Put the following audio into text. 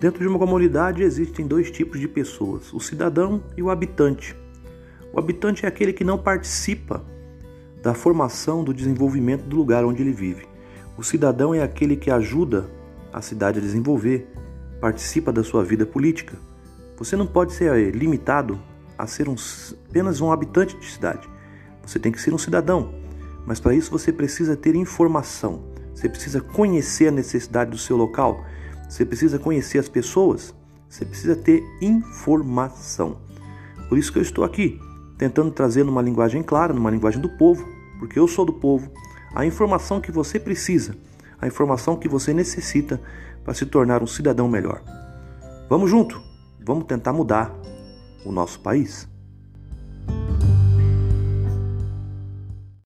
Dentro de uma comunidade existem dois tipos de pessoas: o cidadão e o habitante. O habitante é aquele que não participa da formação do desenvolvimento do lugar onde ele vive. O cidadão é aquele que ajuda a cidade a desenvolver, participa da sua vida política. Você não pode ser eh, limitado a ser um, apenas um habitante de cidade. Você tem que ser um cidadão. Mas para isso você precisa ter informação. Você precisa conhecer a necessidade do seu local. Você precisa conhecer as pessoas. Você precisa ter informação. Por isso que eu estou aqui, tentando trazer numa linguagem clara, numa linguagem do povo, porque eu sou do povo, a informação que você precisa, a informação que você necessita para se tornar um cidadão melhor. Vamos junto, vamos tentar mudar o nosso país.